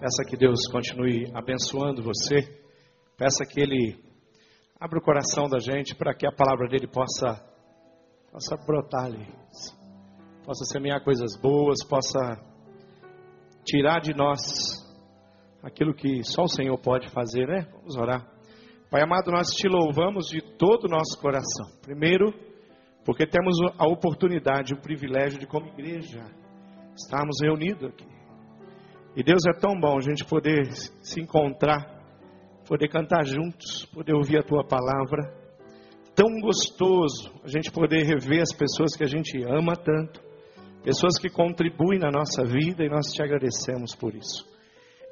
Peça que Deus continue abençoando você. Peça que Ele abra o coração da gente para que a palavra dele possa, possa brotar ali. Possa semear coisas boas, possa tirar de nós aquilo que só o Senhor pode fazer, né? Vamos orar. Pai amado, nós te louvamos de todo o nosso coração. Primeiro, porque temos a oportunidade, o privilégio de, como igreja, estarmos reunidos aqui. E Deus é tão bom a gente poder se encontrar, poder cantar juntos, poder ouvir a tua palavra. Tão gostoso a gente poder rever as pessoas que a gente ama tanto, pessoas que contribuem na nossa vida e nós te agradecemos por isso.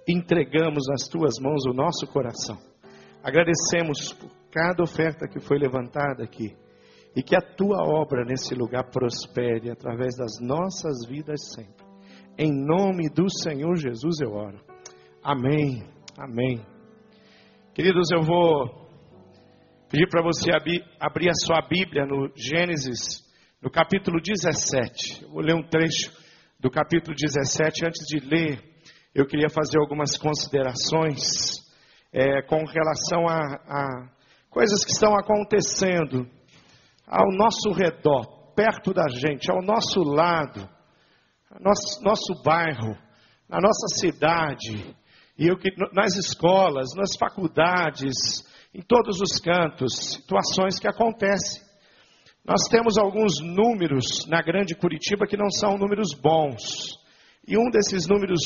Entregamos nas tuas mãos o nosso coração. Agradecemos por cada oferta que foi levantada aqui e que a tua obra nesse lugar prospere através das nossas vidas sempre. Em nome do Senhor Jesus eu oro. Amém. Amém. Queridos, eu vou pedir para você abrir a sua Bíblia no Gênesis, no capítulo 17. Eu vou ler um trecho do capítulo 17. Antes de ler, eu queria fazer algumas considerações é, com relação a, a coisas que estão acontecendo ao nosso redor, perto da gente, ao nosso lado nosso, nosso bairro, na nossa cidade, e eu, nas escolas, nas faculdades, em todos os cantos, situações que acontecem. Nós temos alguns números na Grande Curitiba que não são números bons. E um desses números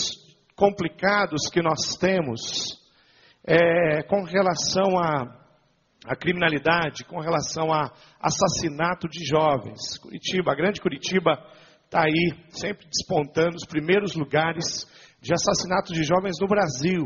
complicados que nós temos é com relação à, à criminalidade, com relação a assassinato de jovens. Curitiba, a Grande Curitiba está aí sempre despontando os primeiros lugares de assassinato de jovens no Brasil.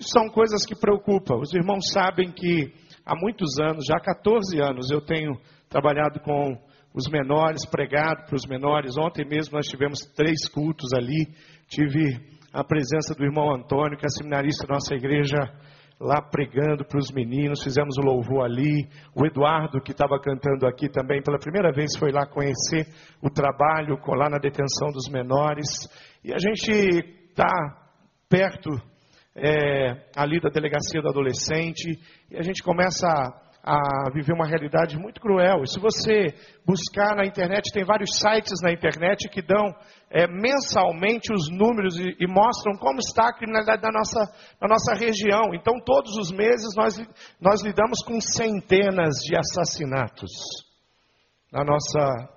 São coisas que preocupam. Os irmãos sabem que há muitos anos, já há 14 anos, eu tenho trabalhado com os menores, pregado para os menores. Ontem mesmo nós tivemos três cultos ali. Tive a presença do irmão Antônio, que é seminarista da nossa igreja lá pregando para os meninos, fizemos o louvor ali. O Eduardo, que estava cantando aqui também, pela primeira vez foi lá conhecer o trabalho lá na detenção dos menores. E a gente está perto é, ali da delegacia do adolescente e a gente começa a a viver uma realidade muito cruel. E se você buscar na internet, tem vários sites na internet que dão é, mensalmente os números e, e, mostram como está a criminalidade da nossa, da nossa região. Então, todos os meses nós, nós lidamos com centenas de assassinatos na nossa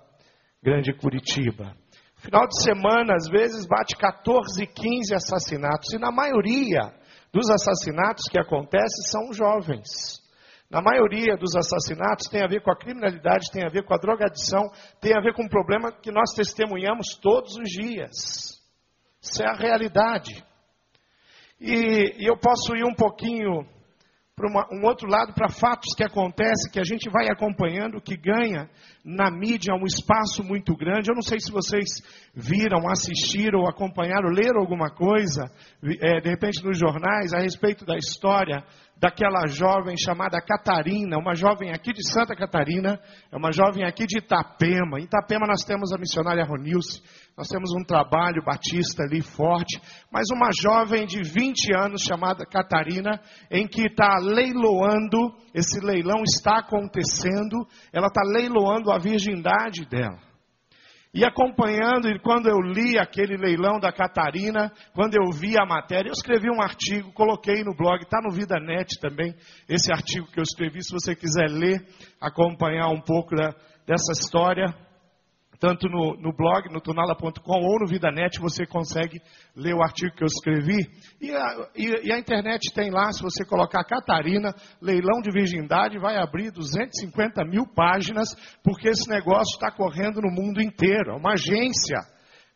grande Curitiba. Final de semana, às vezes, bate 14, 15 assassinatos. E na maioria dos assassinatos que acontecem são jovens. Na maioria dos assassinatos tem a ver com a criminalidade, tem a ver com a drogadição, tem a ver com um problema que nós testemunhamos todos os dias. Isso é a realidade. E, e eu posso ir um pouquinho para um outro lado, para fatos que acontecem, que a gente vai acompanhando, que ganha na mídia um espaço muito grande. Eu não sei se vocês viram, assistiram, acompanharam, leram alguma coisa, é, de repente nos jornais, a respeito da história daquela jovem chamada Catarina, uma jovem aqui de Santa Catarina, é uma jovem aqui de Itapema. Em Itapema nós temos a missionária Ronilce, nós temos um trabalho batista ali forte, mas uma jovem de 20 anos chamada Catarina, em que está leiloando, esse leilão está acontecendo, ela está leiloando a virgindade dela. E acompanhando, e quando eu li aquele leilão da Catarina, quando eu vi a matéria, eu escrevi um artigo, coloquei no blog, está no Vida Net também, esse artigo que eu escrevi, se você quiser ler, acompanhar um pouco da, dessa história tanto no, no blog, no tunala.com ou no VidaNet, você consegue ler o artigo que eu escrevi. E a, e, e a, internet tem lá, se você colocar Catarina, leilão de virgindade, vai abrir 250 mil páginas, porque esse negócio está correndo no mundo inteiro. É uma agência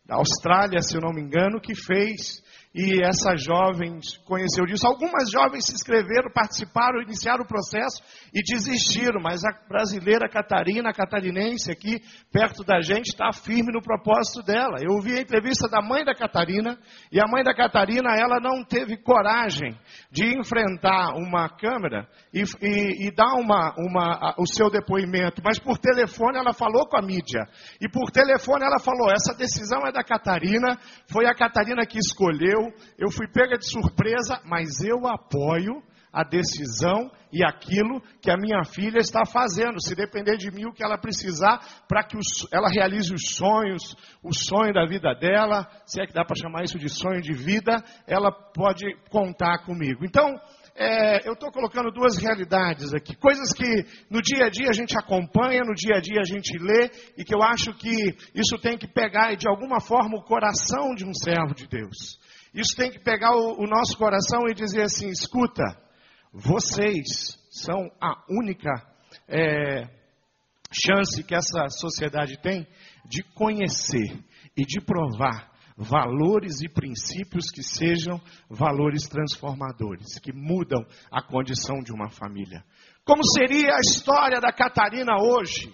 da Austrália, se eu não me engano, que fez e essa jovem conheceu disso. Algumas jovens se inscreveram, participaram, iniciaram o processo e desistiram, mas a brasileira Catarina, a catarinense aqui, perto da gente, está firme no propósito dela. Eu ouvi a entrevista da mãe da Catarina, e a mãe da Catarina, ela não teve coragem de enfrentar uma câmera e, e, e dar uma, uma, o seu depoimento, mas por telefone ela falou com a mídia. E por telefone ela falou: essa decisão é da Catarina, foi a Catarina que escolheu, eu fui pega de surpresa, mas eu apoio a decisão e aquilo que a minha filha está fazendo. Se depender de mim, o que ela precisar para que ela realize os sonhos, o sonho da vida dela, se é que dá para chamar isso de sonho de vida, ela pode contar comigo. Então, é, eu estou colocando duas realidades aqui, coisas que no dia a dia a gente acompanha, no dia a dia a gente lê, e que eu acho que isso tem que pegar de alguma forma o coração de um servo de Deus. Isso tem que pegar o, o nosso coração e dizer assim: escuta, vocês são a única é, chance que essa sociedade tem de conhecer e de provar valores e princípios que sejam valores transformadores, que mudam a condição de uma família. Como seria a história da Catarina hoje?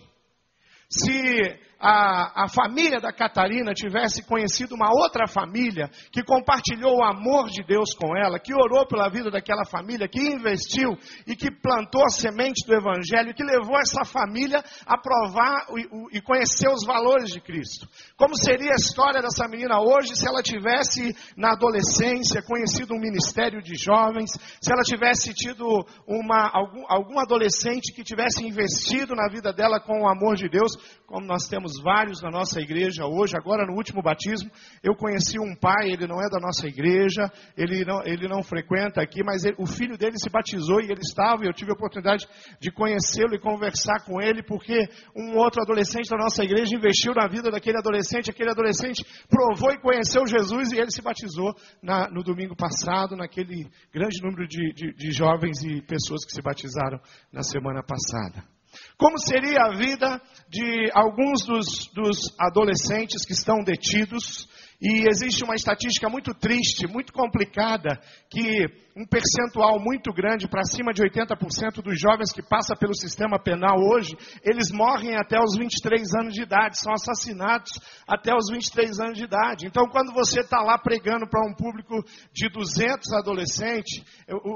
Se a, a família da Catarina tivesse conhecido uma outra família que compartilhou o amor de Deus com ela, que orou pela vida daquela família, que investiu e que plantou a semente do Evangelho, que levou essa família a provar e, e conhecer os valores de Cristo. Como seria a história dessa menina hoje se ela tivesse na adolescência conhecido um ministério de jovens, se ela tivesse tido uma, algum, algum adolescente que tivesse investido na vida dela com o amor de Deus, como nós temos vários na nossa igreja hoje. Agora, no último batismo, eu conheci um pai, ele não é da nossa igreja, ele não, ele não frequenta aqui, mas ele, o filho dele se batizou e ele estava, e eu tive a oportunidade de conhecê-lo e conversar com ele, porque um outro adolescente da nossa igreja investiu na vida daquele adolescente, aquele adolescente provou e conheceu Jesus e ele se batizou na, no domingo passado, naquele grande número de, de, de jovens e pessoas que se batizaram na semana passada. Como seria a vida de alguns dos, dos, adolescentes que estão detidos? E existe uma estatística muito triste, muito complicada, que um percentual muito grande, para cima de 80% dos jovens que passam pelo sistema penal hoje, eles morrem até os 23 anos de idade, são assassinados até os 23 anos de idade. Então, quando você está lá pregando para um público de 200 adolescentes,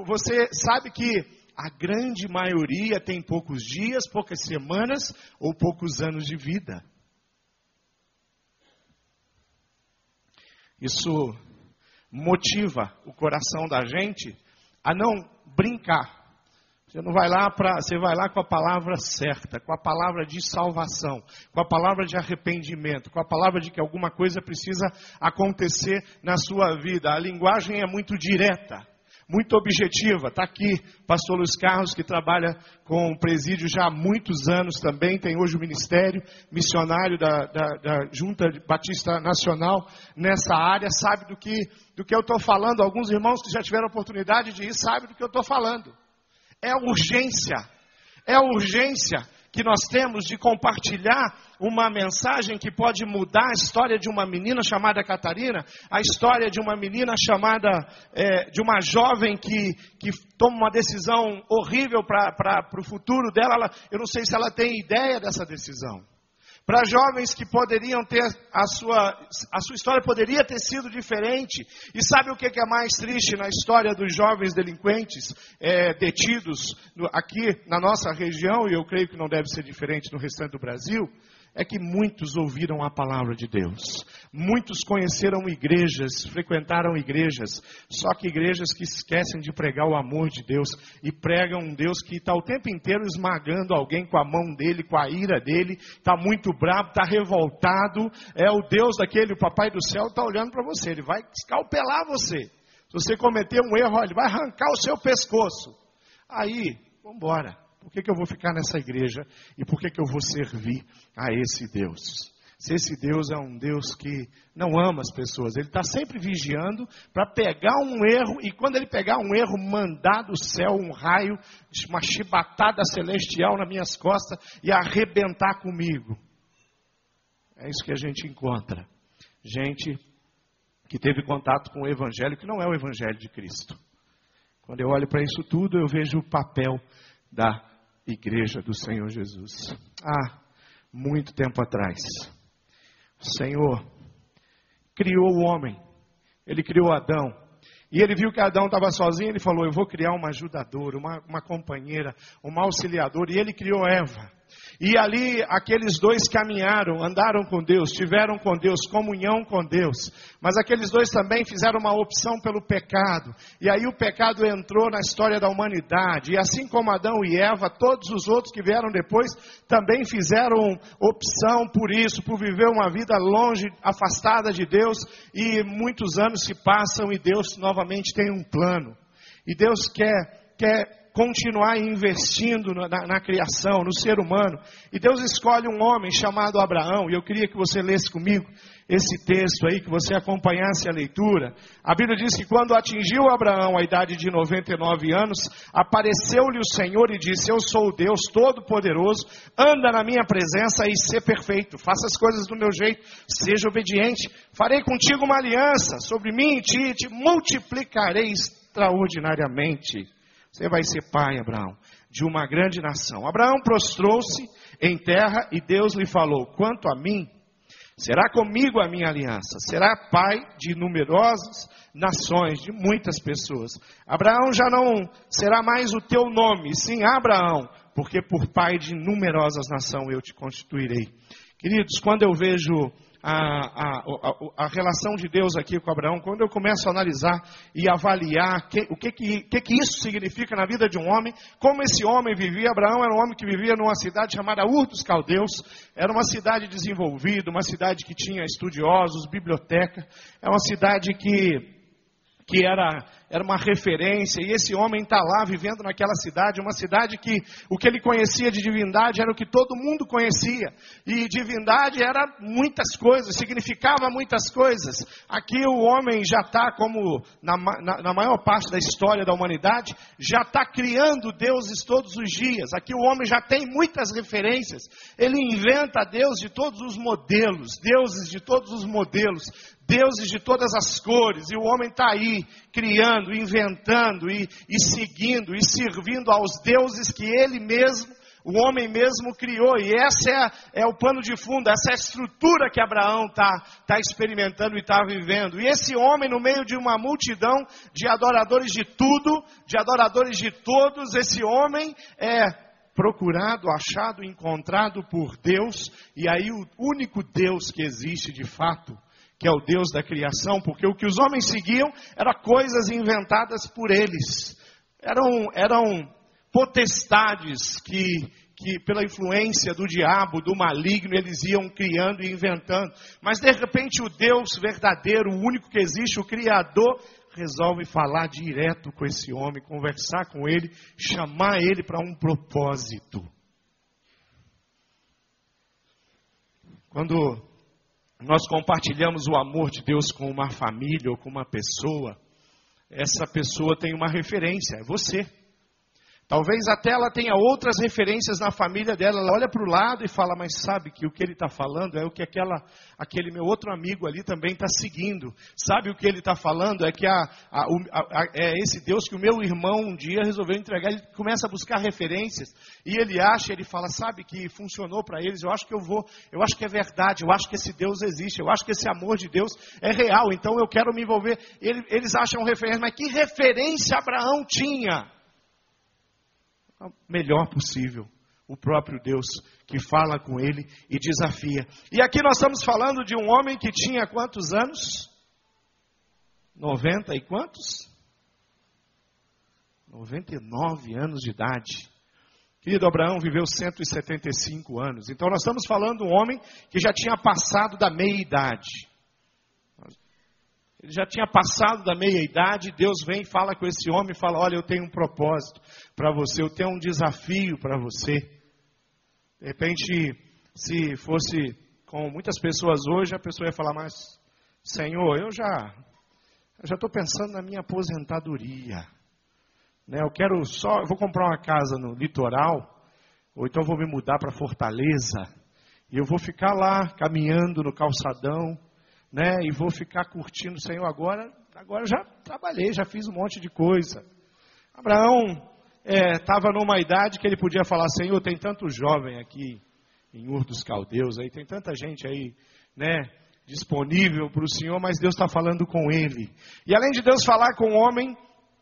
você sabe que a grande maioria tem poucos dias, poucas semanas ou poucos anos de vida. Isso motiva o coração da gente a não brincar. Você não vai lá para, você vai lá com a palavra certa, com a palavra de salvação, com a palavra de arrependimento, com a palavra de que alguma coisa precisa acontecer na sua vida. A linguagem é muito direta muito objetiva. Está aqui, pastor Luiz Carlos, que trabalha com o presídio já há muitos anos também, tem hoje o ministério missionário da, da, da Junta Batista Nacional nessa área, sabe do que, do que eu estou falando. Alguns irmãos que já tiveram oportunidade de ir sabem do que eu estou falando. É urgência, é urgência que nós temos de compartilhar uma mensagem que pode mudar a história de uma menina chamada Catarina, a história de uma menina chamada, é, de uma jovem que, que toma uma decisão horrível para o futuro dela. Ela, eu não sei se ela tem ideia dessa decisão para jovens que poderiam ter a sua, a sua história poderia ter sido diferente. E sabe o que é mais triste na história dos jovens delinquentes é, detidos aqui na nossa região, e eu creio que não deve ser diferente no restante do Brasil? É que muitos ouviram a palavra de Deus. Muitos conheceram igrejas, frequentaram igrejas, só que igrejas que esquecem de pregar o amor de Deus e pregam um Deus que está o tempo inteiro esmagando alguém com a mão dele, com a ira dele, está muito bravo, está revoltado. É o Deus daquele, o Papai do céu está olhando para você, ele vai escalpelar você. Se você cometer um erro, ele vai arrancar o seu pescoço. Aí, vamos embora. Por que, que eu vou ficar nessa igreja? E por que, que eu vou servir a esse Deus? Se esse Deus é um Deus que não ama as pessoas, ele está sempre vigiando para pegar um erro e quando ele pegar um erro, mandar do céu um raio, uma chibatada celestial nas minhas costas e arrebentar comigo. É isso que a gente encontra. Gente que teve contato com o Evangelho, que não é o Evangelho de Cristo. Quando eu olho para isso tudo, eu vejo o papel da igreja do Senhor Jesus. Há muito tempo atrás, o Senhor criou o homem, ele criou Adão, E ele viu que Adão estava sozinho, ele falou: Eu vou criar uma ajudadora, uma, uma companheira, uma auxiliadora. E ele criou Eva. E ali aqueles dois caminharam, andaram com Deus, tiveram com Deus, comunhão com Deus. Mas aqueles dois também fizeram uma opção pelo pecado. E aí o pecado entrou na história da humanidade. E assim como Adão e Eva, todos os outros que vieram depois também fizeram opção por isso, por viver uma vida longe, afastada de Deus. E muitos anos se passam e Deus novamente tem um plano. E Deus quer, quer continuar investindo na, na, na, criação, no ser humano. E Deus escolhe um homem chamado Abraão, e eu queria que você lesse comigo esse texto aí, que você acompanhasse a leitura. A Bíblia diz que quando atingiu Abraão a idade de 99 anos, apareceu-lhe o Senhor e disse: Eu sou o Deus Todo-Poderoso, anda na minha presença e ser perfeito, faça as coisas do meu jeito, seja obediente, farei contigo uma aliança, sobre mim e ti, te multiplicarei extraordinariamente. Você vai ser pai, Abraão, de uma grande nação. Abraão prostrou-se em terra e Deus lhe falou: Quanto a mim, será comigo a minha aliança, será pai de numerosas nações, de muitas pessoas. Abraão já não será mais o teu nome, sim Abraão, porque por pai de numerosas nações eu te constituirei. Queridos, quando eu vejo a, a, a, relação de Deus aqui com Abraão, quando eu começo a analisar e avaliar que, o que que, que, que, isso significa na vida de um homem, como esse homem vivia, Abraão era um homem que vivia numa cidade chamada Ur dos Caldeus, era uma cidade desenvolvida, uma cidade que tinha estudiosos, biblioteca, é uma cidade que, que era era uma referência, e esse homem está lá vivendo naquela cidade, uma cidade que o que ele conhecia de divindade era o que todo mundo conhecia, e divindade era muitas coisas, significava muitas coisas. Aqui o homem já está, como na, na, na, maior parte da história da humanidade, já está criando deuses todos os dias. Aqui o homem já tem muitas referências, ele inventa Deus de todos os modelos, deuses de todos os modelos, deuses de todas as cores, e o homem está aí criando, inventando e, e seguindo e servindo aos deuses que ele mesmo, o homem mesmo criou. E essa é, é o pano de fundo, essa é a estrutura que Abraão está tá experimentando e está vivendo. E esse homem, no meio de uma multidão de adoradores de tudo, de adoradores de todos, esse homem é procurado, achado, encontrado por Deus, e aí o único Deus que existe de fato que é o Deus da criação, porque o que os homens seguiam eram coisas inventadas por eles. Eram, eram potestades que, que, pela influência do diabo, do maligno, eles iam criando e inventando. Mas, de repente, o Deus verdadeiro, o único que existe, o Criador, resolve falar direto com esse homem, conversar com ele, chamar ele para um propósito. Quando nós compartilhamos o amor de Deus com uma família ou com uma pessoa, essa pessoa tem uma referência, é você. Talvez até ela tenha outras referências na família dela. Ela olha para o lado e fala, mas sabe que o que ele está falando é o que aquela, aquele meu outro amigo ali também está seguindo. Sabe o que ele está falando? É que a, a, a, é esse Deus que o meu irmão um dia resolveu entregar. Ele começa a buscar referências e ele acha, ele fala, sabe que funcionou para eles. Eu acho que eu vou, eu acho que é verdade. Eu acho que esse Deus existe. Eu acho que esse amor de Deus é real. Então eu quero me envolver. Ele, eles acham referência, mas que referência Abraão tinha? Melhor possível. O próprio Deus que fala com ele e desafia. E aqui nós estamos falando de um homem que tinha quantos anos? 90 e quantos? 99 anos de idade. Querido Abraão viveu 175 anos. Então nós estamos falando de um homem que já tinha passado da meia idade. Já tinha passado da meia idade, Deus vem e fala com esse homem, fala: "Olha, eu tenho um propósito para você, eu tenho um desafio para você". De repente, se fosse com muitas pessoas hoje, a pessoa ia falar: "Mas Senhor, eu já eu já estou pensando na minha aposentadoria. Né? Eu quero só, eu vou comprar uma casa no litoral, ou então vou me mudar para Fortaleza, e eu vou ficar lá caminhando no calçadão, né? E vou ficar curtindo o Senhor agora. Agora já trabalhei, já fiz um monte de coisa. Abraão estava é, numa idade que ele podia falar: Senhor, tem tanto jovem aqui em Ur dos Caldeus, aí tem tanta gente aí, né? disponível para o Senhor, mas Deus está falando com ele. E além de Deus falar com o homem,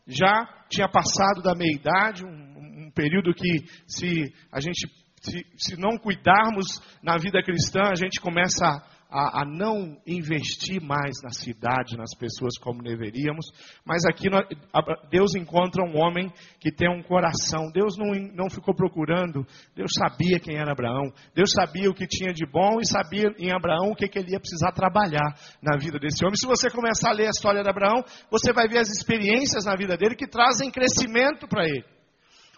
já tinha passado da meia-idade, um, um, período que, se a gente se, se, não cuidarmos na vida cristã, a gente começa a a, não investir mais na cidade, nas pessoas como deveríamos, mas aqui Deus encontra um homem que tem um coração. Deus não, não ficou procurando, Deus sabia quem era Abraão, Deus sabia o que tinha de bom e sabia em Abraão o que, que ele ia precisar trabalhar na vida desse homem. Se você começar a ler a história de Abraão, você vai ver as experiências na vida dele que trazem crescimento para ele.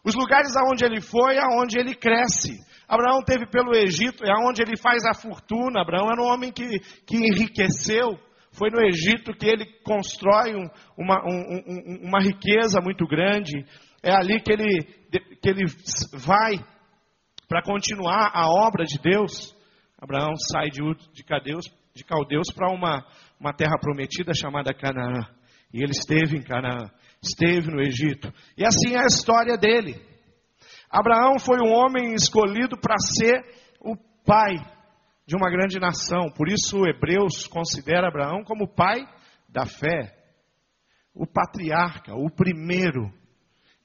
Os lugares aonde ele foi, aonde ele cresce. Abraão teve pelo Egito, é onde ele faz a fortuna. Abraão era um homem que, que enriqueceu. Foi no Egito que ele constrói um, uma, um, um, uma riqueza muito grande. É ali que ele, que ele vai para continuar a obra de Deus. Abraão sai de, de, Cadeus, de Caldeus para uma, uma terra prometida chamada Canaã. E ele esteve em Canaã, esteve no Egito. E assim é a história dele. Abraão foi um homem escolhido para ser o pai de uma grande nação. Por isso, Hebreus considera Abraão como o pai da fé, o patriarca, o primeiro.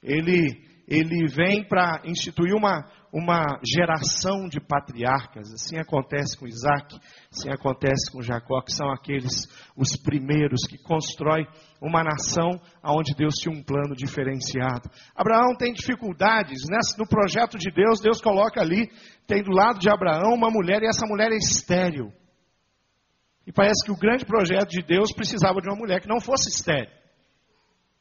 Ele, ele vem para instituir uma, uma geração de patriarcas. Assim acontece com Isaac, assim acontece com Jacó, que são aqueles os primeiros que constroem uma nação onde Deus tinha um plano diferenciado. Abraão tem dificuldades, né? no projeto de Deus, Deus coloca ali, tem do lado de Abraão uma mulher e essa mulher é estéril. E parece que o grande projeto de Deus precisava de uma mulher que não fosse estéril.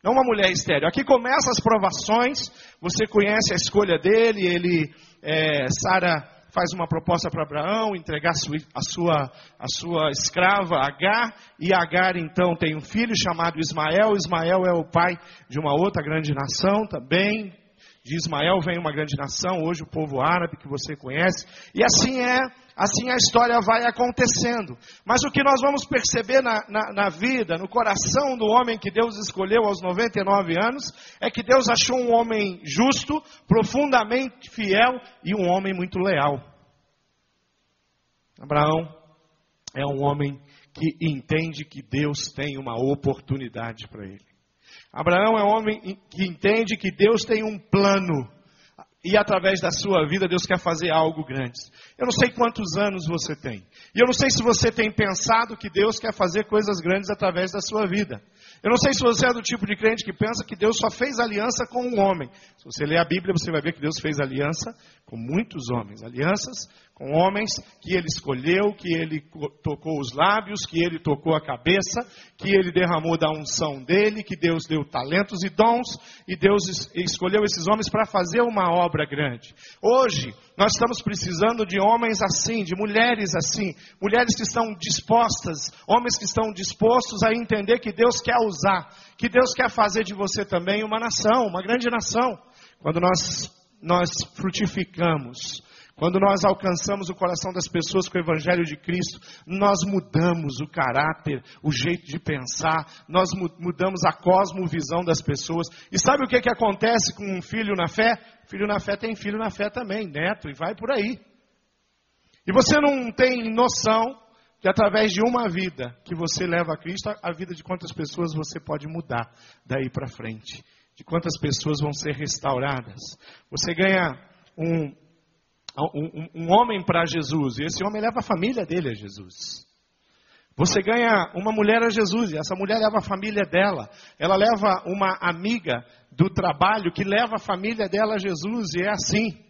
Não uma mulher estéreo. Aqui começam as provações. Você conhece a escolha dele. Ele, é, Sara faz uma proposta para Abraão entregar a sua, a sua escrava Agar. E Agar então tem um filho chamado Ismael. Ismael é o pai de uma outra grande nação também. De Ismael vem uma grande nação, hoje o povo árabe que você conhece. E assim é assim a história vai acontecendo. Mas o que nós vamos perceber na, na, na, vida, no coração do homem que Deus escolheu aos 99 anos, é que Deus achou um homem justo, profundamente fiel e um homem muito leal. Abraão é um homem que entende que Deus tem uma oportunidade para ele. Abraão é um homem que entende que Deus tem um plano e através da sua vida Deus quer fazer algo grande. Eu não sei quantos anos você tem. E eu não sei se você tem pensado que Deus quer fazer coisas grandes através da sua vida. Eu não sei se você é do tipo de crente que pensa que Deus só fez aliança com um homem. Se você ler a Bíblia, você vai ver que Deus fez aliança com muitos homens. Alianças com homens que ele escolheu, que ele tocou os lábios, que ele tocou a cabeça, que ele derramou da unção dele, que Deus deu talentos e dons, e Deus escolheu esses homens para fazer uma obra grande. Hoje, nós estamos precisando de homens assim, de mulheres assim, mulheres que estão dispostas, homens que estão dispostos a entender que Deus quer usar, que Deus quer fazer de você também uma nação, uma grande nação. Quando nós, nós frutificamos, quando nós alcançamos o coração das pessoas com o Evangelho de Cristo, nós mudamos o caráter, o jeito de pensar, nós mudamos a cosmovisão das pessoas. E sabe o que, que acontece com um filho na fé? Filho na fé tem filho na fé também, neto, e vai por aí. E você não tem noção que através de uma vida que você leva a Cristo, a vida de quantas pessoas você pode mudar daí para frente. De quantas pessoas vão ser restauradas. Você ganha um, um, um homem para Jesus, e esse homem leva a família dele a Jesus. Você ganha uma mulher a Jesus, e essa mulher leva a família dela. Ela leva uma amiga do trabalho que leva a família dela a Jesus, e é assim.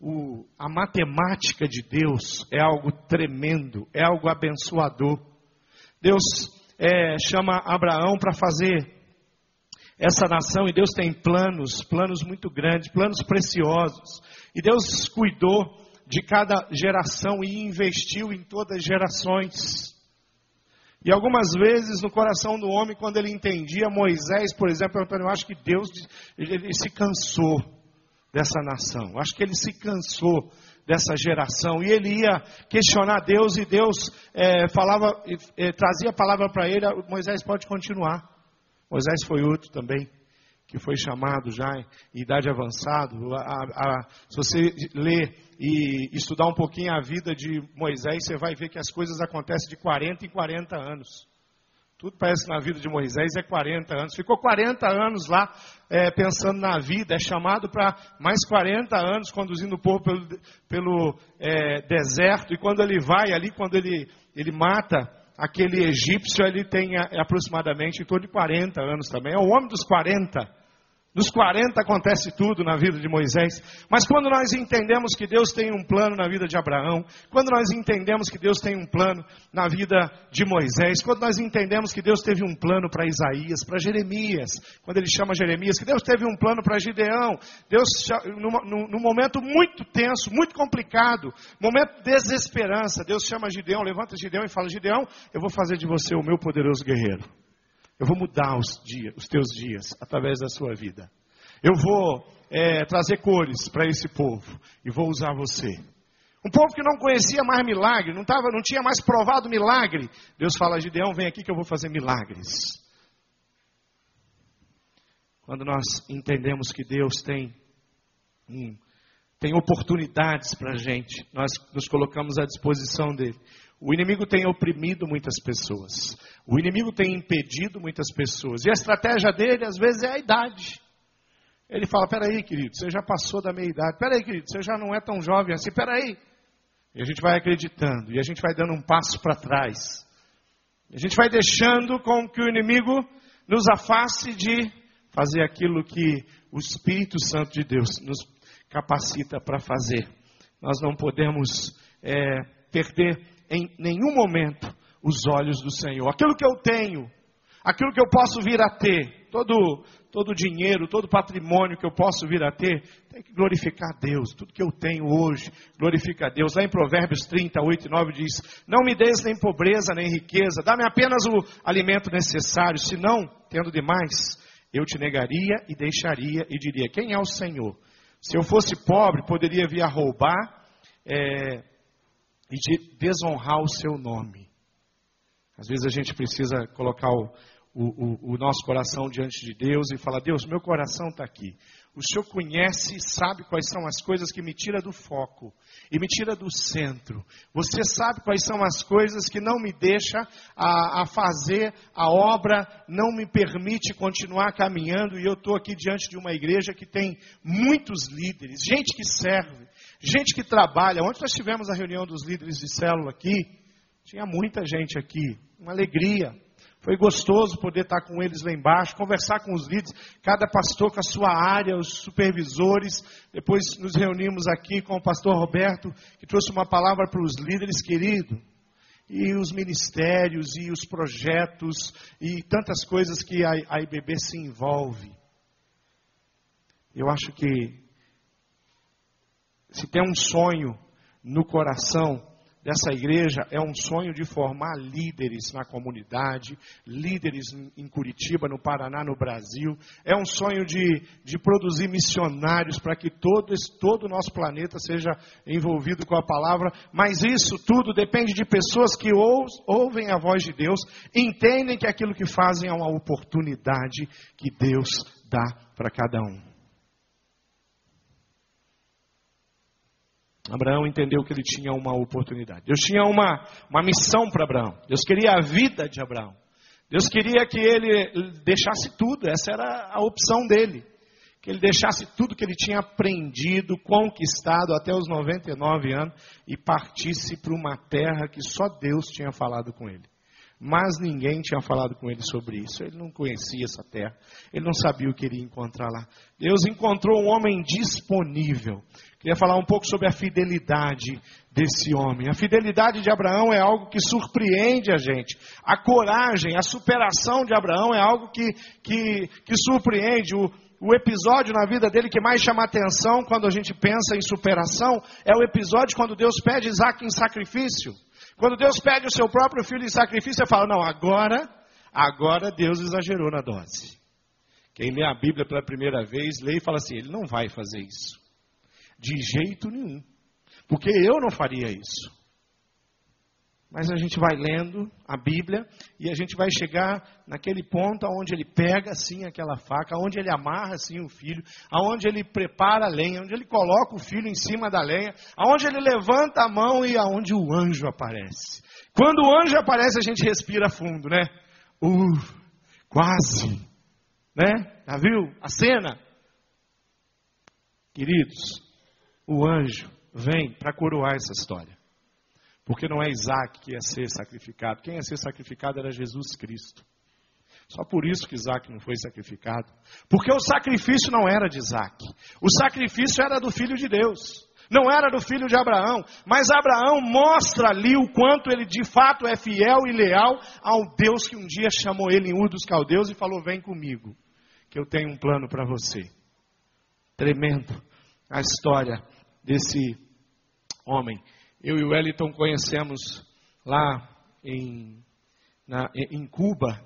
O, a matemática de Deus é algo tremendo, é algo abençoador. Deus é, chama Abraão para fazer essa nação e Deus tem planos, planos muito grandes, planos preciosos. E Deus cuidou de cada geração e investiu em todas as gerações. E algumas vezes no coração do homem, quando ele entendia Moisés, por exemplo, eu acho que Deus ele, se cansou dessa nação. Acho que ele se cansou dessa geração e ele ia questionar Deus e Deus é, falava, é, trazia a palavra para ele. Moisés pode continuar. Moisés foi outro também que foi chamado já em idade avançada. Se você ler e estudar um pouquinho a vida de Moisés, você vai ver que as coisas acontecem de 40 em 40 anos. Tudo parece na vida de Moisés é 40 anos. Ficou 40 anos lá é, pensando na vida, é chamado para mais 40 anos conduzindo o povo pelo, pelo é, deserto. E quando ele vai ali, quando ele, ele mata aquele egípcio, ele tem aproximadamente em torno de 40 anos também. É o homem dos 40. Nos 40 acontece tudo na vida de Moisés, mas quando nós entendemos que Deus tem um plano na vida de Abraão, quando nós entendemos que Deus tem um plano na vida de Moisés, quando nós entendemos que Deus teve um plano para Isaías, para Jeremias, quando ele chama Jeremias, que Deus teve um plano para Gideão, Deus, num momento muito tenso, muito complicado, momento de desesperança, Deus chama Gideão, levanta Gideão e fala: Gideão, eu vou fazer de você o meu poderoso guerreiro. Eu vou mudar os, dias, os teus dias através da sua vida. Eu vou é, trazer cores para esse povo e vou usar você. Um povo que não conhecia mais milagre, não, tava, não tinha mais provado milagre. Deus fala, Gideão, vem aqui que eu vou fazer milagres. Quando nós entendemos que Deus tem, tem oportunidades para a gente, nós nos colocamos à disposição dele. O inimigo tem oprimido muitas pessoas. O inimigo tem impedido muitas pessoas. E a estratégia dele, às vezes, é a idade. Ele fala: peraí, querido, você já passou da meia idade. Peraí, querido, você já não é tão jovem assim. Peraí. E a gente vai acreditando. E a gente vai dando um passo para trás. A gente vai deixando com que o inimigo nos afaste de fazer aquilo que o Espírito Santo de Deus nos capacita para fazer. Nós não podemos é, perder em nenhum momento os olhos do Senhor. Aquilo que eu tenho, aquilo que eu posso vir a ter, todo todo dinheiro, todo patrimônio que eu posso vir a ter, tem que glorificar a Deus. Tudo que eu tenho hoje, glorifica a Deus. Lá em Provérbios 30, 8 e 9 diz: Não me des nem pobreza nem riqueza, dá-me apenas o alimento necessário, senão, tendo demais, eu te negaria e deixaria e diria: Quem é o Senhor? Se eu fosse pobre, poderia vir a roubar, é, e de desonrar o seu nome. Às vezes a gente precisa colocar o, o, o, nosso coração diante de Deus e falar: Deus, meu coração está aqui. O Senhor conhece e sabe quais são as coisas que me tira do foco e me tira do centro. Você sabe quais são as coisas que não me deixa a, a fazer a obra, não me permite continuar caminhando. E eu estou aqui diante de uma igreja que tem muitos líderes, gente que serve, gente que trabalha. Ontem nós tivemos a reunião dos líderes de célula aqui. Tinha muita gente aqui. Uma alegria. Foi gostoso poder estar com eles lá embaixo, conversar com os líderes, cada pastor com a sua área, os supervisores. Depois nos reunimos aqui com o pastor Roberto, que trouxe uma palavra para os líderes, querido. E os ministérios, e os projetos, e tantas coisas que a, a IBB se envolve. Eu acho que se tem um sonho no coração dessa igreja, é um sonho de formar líderes na comunidade, líderes em Curitiba, no Paraná, no Brasil. É um sonho de, de produzir missionários para que todo, esse, todo o nosso planeta seja envolvido com a palavra. Mas isso tudo depende de pessoas que ou, ouvem a voz de Deus, entendem que aquilo que fazem é uma oportunidade que Deus dá para cada um. Abraão entendeu que ele tinha uma oportunidade. Deus tinha uma, uma missão para Abraão. Deus queria a vida de Abraão. Deus queria que ele deixasse tudo, essa era a opção dele. Que ele deixasse tudo que ele tinha aprendido, conquistado até os 99 anos e partisse para uma terra que só Deus tinha falado com ele. Mas ninguém tinha falado com ele sobre isso. Ele não conhecia essa terra. Ele não sabia o que iria encontrar lá. Deus encontrou um homem disponível Queria falar um pouco sobre a fidelidade desse homem. A fidelidade de Abraão é algo que surpreende a gente. A coragem, a superação de Abraão é algo que, que, que surpreende. O, o episódio na vida dele que mais chama atenção quando a gente pensa em superação é o episódio quando Deus pede Isaac em sacrifício. Quando Deus pede o seu próprio filho em sacrifício, você fala: não, agora, agora Deus exagerou na dose. Quem lê a Bíblia pela primeira vez, lê e fala assim: ele não vai fazer isso. De jeito nenhum. Porque eu não faria isso. Mas a gente vai lendo a Bíblia e a gente vai chegar naquele ponto onde ele pega assim aquela faca, onde ele amarra assim o filho, aonde ele prepara a lenha, onde ele coloca o filho em cima da lenha, aonde ele levanta a mão e aonde o anjo aparece. Quando o anjo aparece, a gente respira fundo, né? Uh, quase, né? Já viu a cena? Queridos, o anjo vem para coroar essa história. Porque não é Isaac que ia ser sacrificado. Quem ia ser sacrificado era Jesus Cristo. Só por isso que Isaac não foi sacrificado. Porque o sacrifício não era de Isaac. O sacrifício era do filho de Deus. Não era do filho de Abraão. Mas Abraão mostra ali o quanto ele de fato é fiel e leal ao Deus que um dia chamou ele em Ur dos Caldeus e falou: Vem comigo, que eu tenho um plano para você. Tremendo a história desse homem eu e o Wellington conhecemos lá em, na, em Cuba.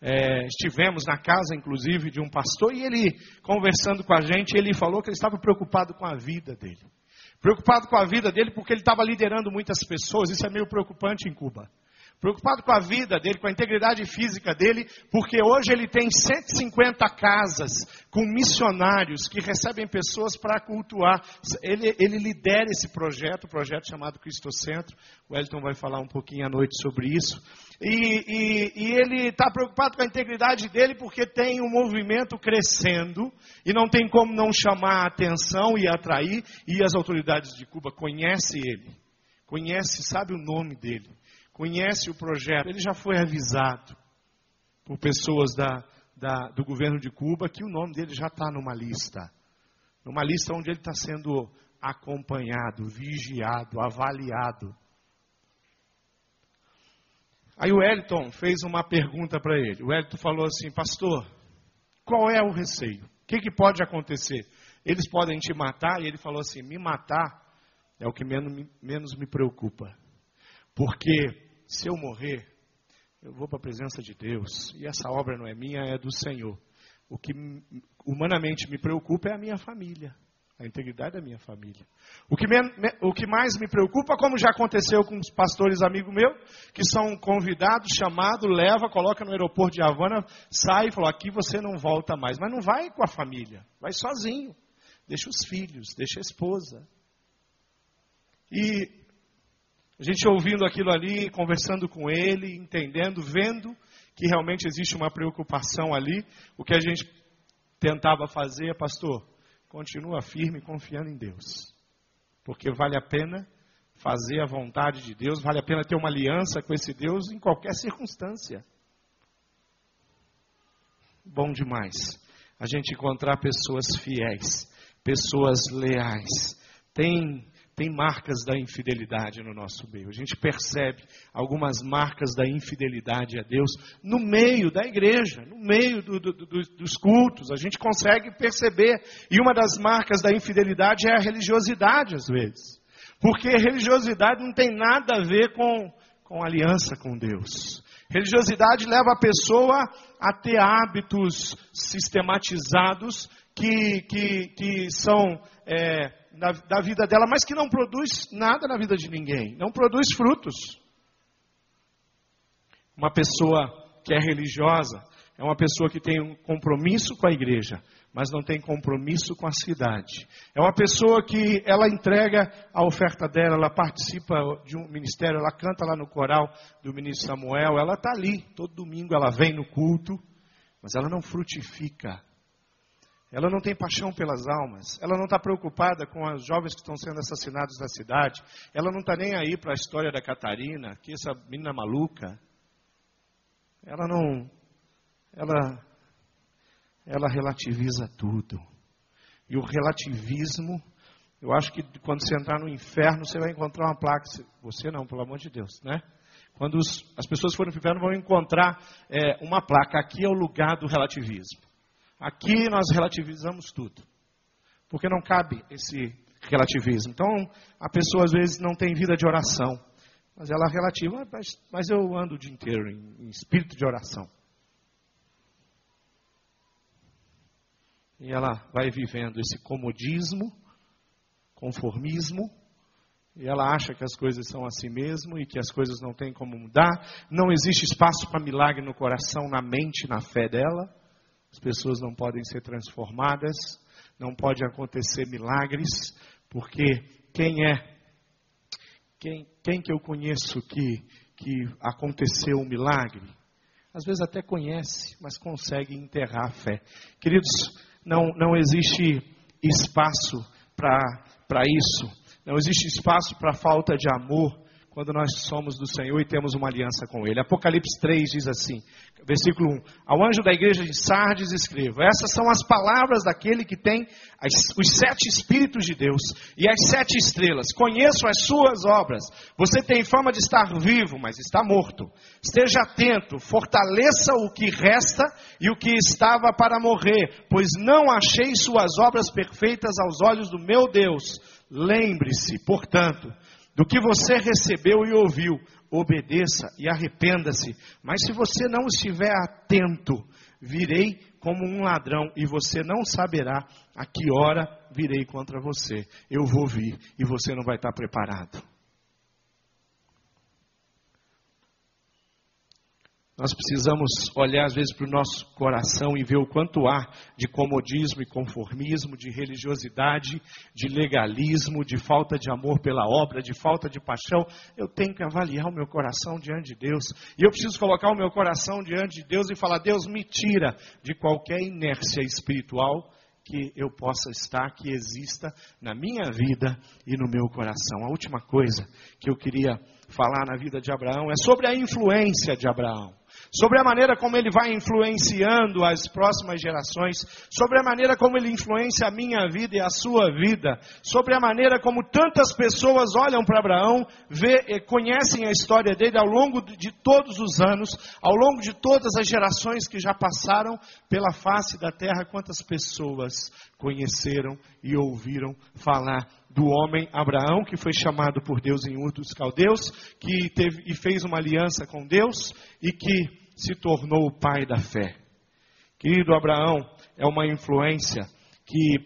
É, estivemos na casa, inclusive, de um pastor, e ele, conversando com a gente, ele falou que ele estava preocupado com a vida dele. Preocupado com a vida dele porque ele estava liderando muitas pessoas, isso é meio preocupante em Cuba preocupado com a vida dele, com a integridade física dele, porque hoje ele tem 150 casas com missionários que recebem pessoas para cultuar. Ele, ele lidera esse projeto, o projeto chamado Cristocentro. O Elton vai falar um pouquinho à noite sobre isso. E, e, e ele está preocupado com a integridade dele porque tem um movimento crescendo e não tem como não chamar a atenção e atrair. E as autoridades de Cuba conhecem ele, conhece, sabe o nome dele conhece o projeto, ele já foi avisado por pessoas da, da, do governo de Cuba que o nome dele já está numa lista. Numa lista onde ele está sendo acompanhado, vigiado, avaliado. Aí o Wellington fez uma pergunta para ele. O Wellington falou assim: Pastor, qual é o receio? O que, que pode acontecer? Eles podem te matar? E ele falou assim: Me matar é o que menos, menos me preocupa. Porque se eu morrer, eu vou para a presença de Deus. E essa obra não é minha, é do Senhor. O que humanamente me preocupa é a minha família, a integridade da minha família. O que, me, o que mais me preocupa, como já aconteceu com os pastores amigos meus, que são convidados, chamados, leva, coloca no aeroporto de Havana, sai e fala: aqui você não volta mais. Mas não vai com a família, vai sozinho. Deixa os filhos, deixa a esposa. E a gente ouvindo aquilo ali, conversando com ele, entendendo, vendo que realmente existe uma preocupação ali. O que a gente tentava fazer, pastor, continua firme, confiando em Deus. Porque vale a pena fazer a vontade de Deus, vale a pena ter uma aliança com esse Deus em qualquer circunstância. Bom demais a gente encontrar pessoas fiéis, pessoas leais. Tem tem marcas da infidelidade no nosso meio. A gente percebe algumas marcas da infidelidade a Deus no meio da igreja, no meio do, do, do, dos cultos. A gente consegue perceber. E uma das marcas da infidelidade é a religiosidade, às vezes. Porque religiosidade não tem nada a ver com, com aliança com Deus. Religiosidade leva a pessoa a ter hábitos sistematizados que, que, que são. É, na, da vida dela, mas que não produz nada na vida de ninguém, não produz frutos. Uma pessoa que é religiosa é uma pessoa que tem um compromisso com a igreja, mas não tem compromisso com a cidade. É uma pessoa que ela entrega a oferta dela, ela participa de um ministério, ela canta lá no coral do ministro Samuel, ela está ali, todo domingo ela vem no culto, mas ela não frutifica ela não tem paixão pelas almas. Ela não está preocupada com os jovens que estão sendo assassinados na cidade. Ela não está nem aí para a história da Catarina, que essa menina maluca. Ela não. Ela, ela relativiza tudo. E o relativismo, eu acho que quando você entrar no inferno, você vai encontrar uma placa. Você não, pelo amor de Deus, né? Quando os, as pessoas forem para o inferno, vão encontrar é, uma placa. Aqui é o lugar do relativismo. Aqui nós relativizamos tudo. Porque não cabe esse relativismo. Então, a pessoa às vezes não tem vida de oração. Mas ela relativa, ah, mas, mas eu ando o dia inteiro em, em espírito de oração. E ela vai vivendo esse comodismo, conformismo, E ela acha que as coisas são assim mesmo e que as coisas não têm como mudar. Não existe espaço para milagre no coração, na mente, na fé dela. As pessoas não podem ser transformadas, não pode acontecer milagres, porque quem é, quem, quem que eu conheço que, que aconteceu um milagre? Às vezes até conhece, mas consegue enterrar a fé. Queridos, não, não existe espaço para isso. Não existe espaço para falta de amor quando nós somos do Senhor e temos uma aliança com Ele. Apocalipse 3 diz assim, versículo 1: Ao anjo da igreja de Sardes escrevo: Essas são as palavras daquele que tem as, os sete Espíritos de Deus e as sete estrelas. Conheço as suas obras. Você tem fama de estar vivo, mas está morto. Esteja atento, fortaleça o que resta e o que estava para morrer, pois não achei suas obras perfeitas aos olhos do meu Deus. Lembre-se, portanto, do que você recebeu e ouviu, obedeça e arrependa-se. Mas se você não estiver atento, virei como um ladrão e você não saberá a que hora virei contra você. Eu vou vir e você não vai estar preparado. Nós precisamos olhar às vezes para o nosso coração e ver o quanto há de comodismo e conformismo, de religiosidade, de legalismo, de falta de amor pela obra, de falta de paixão. Eu tenho que avaliar o meu coração diante de Deus. E eu preciso colocar o meu coração diante de Deus e falar: Deus, me tira de qualquer inércia espiritual que eu possa estar, que exista na minha vida e no meu coração. A última coisa que eu queria falar na vida de Abraão é sobre a influência de Abraão sobre a maneira como ele vai influenciando as próximas gerações, sobre a maneira como ele influencia a minha vida e a sua vida, sobre a maneira como tantas pessoas olham para Abraão, vê, conhecem a história dele ao longo de todos os anos, ao longo de todas as gerações que já passaram pela face da terra, quantas pessoas conheceram e ouviram falar do homem Abraão, que foi chamado por Deus em Ur dos Caldeus, que teve e fez uma aliança com Deus e que se tornou o pai da fé. Querido Abraão, é uma influência que,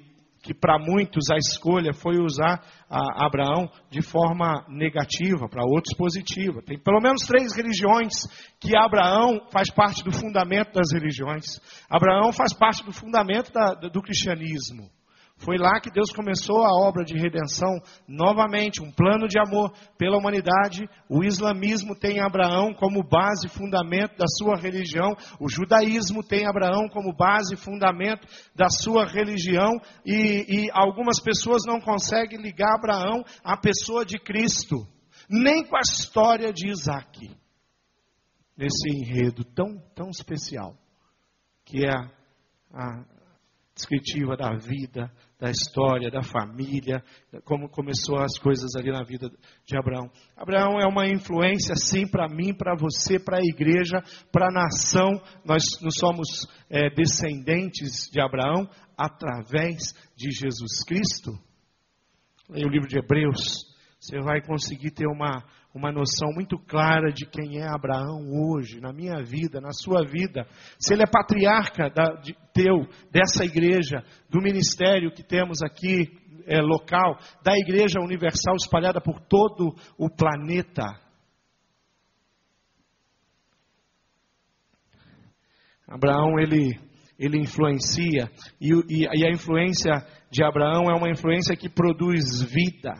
que para muitos a escolha foi usar Abraão de forma negativa, para outros positiva. Tem pelo menos três religiões que Abraão faz parte do fundamento das religiões. Abraão faz parte do fundamento da, do cristianismo. Foi lá que Deus começou a obra de redenção novamente, um plano de amor pela humanidade. O islamismo tem Abraão como base e fundamento da sua religião. O judaísmo tem Abraão como base e fundamento da sua religião. E, e algumas pessoas não conseguem ligar Abraão à pessoa de Cristo, nem com a história de Isaac, nesse enredo tão, tão especial, que é a, a descritiva da vida, da história, da família, como começou as coisas ali na vida de Abraão. Abraão é uma influência, sim, para mim, para você, para a igreja, para a nação. Nós, nós somos é, descendentes de Abraão através de Jesus Cristo. Leia o livro de Hebreus, você vai conseguir ter uma, uma noção muito clara de quem é Abraão hoje, na minha vida, na sua vida. Se ele é patriarca da, de, teu, dessa igreja, do ministério que temos aqui, é, local, da igreja universal espalhada por todo o planeta. Abraão, ele, ele influencia, e, e, e a influência de Abraão é uma influência que produz vida.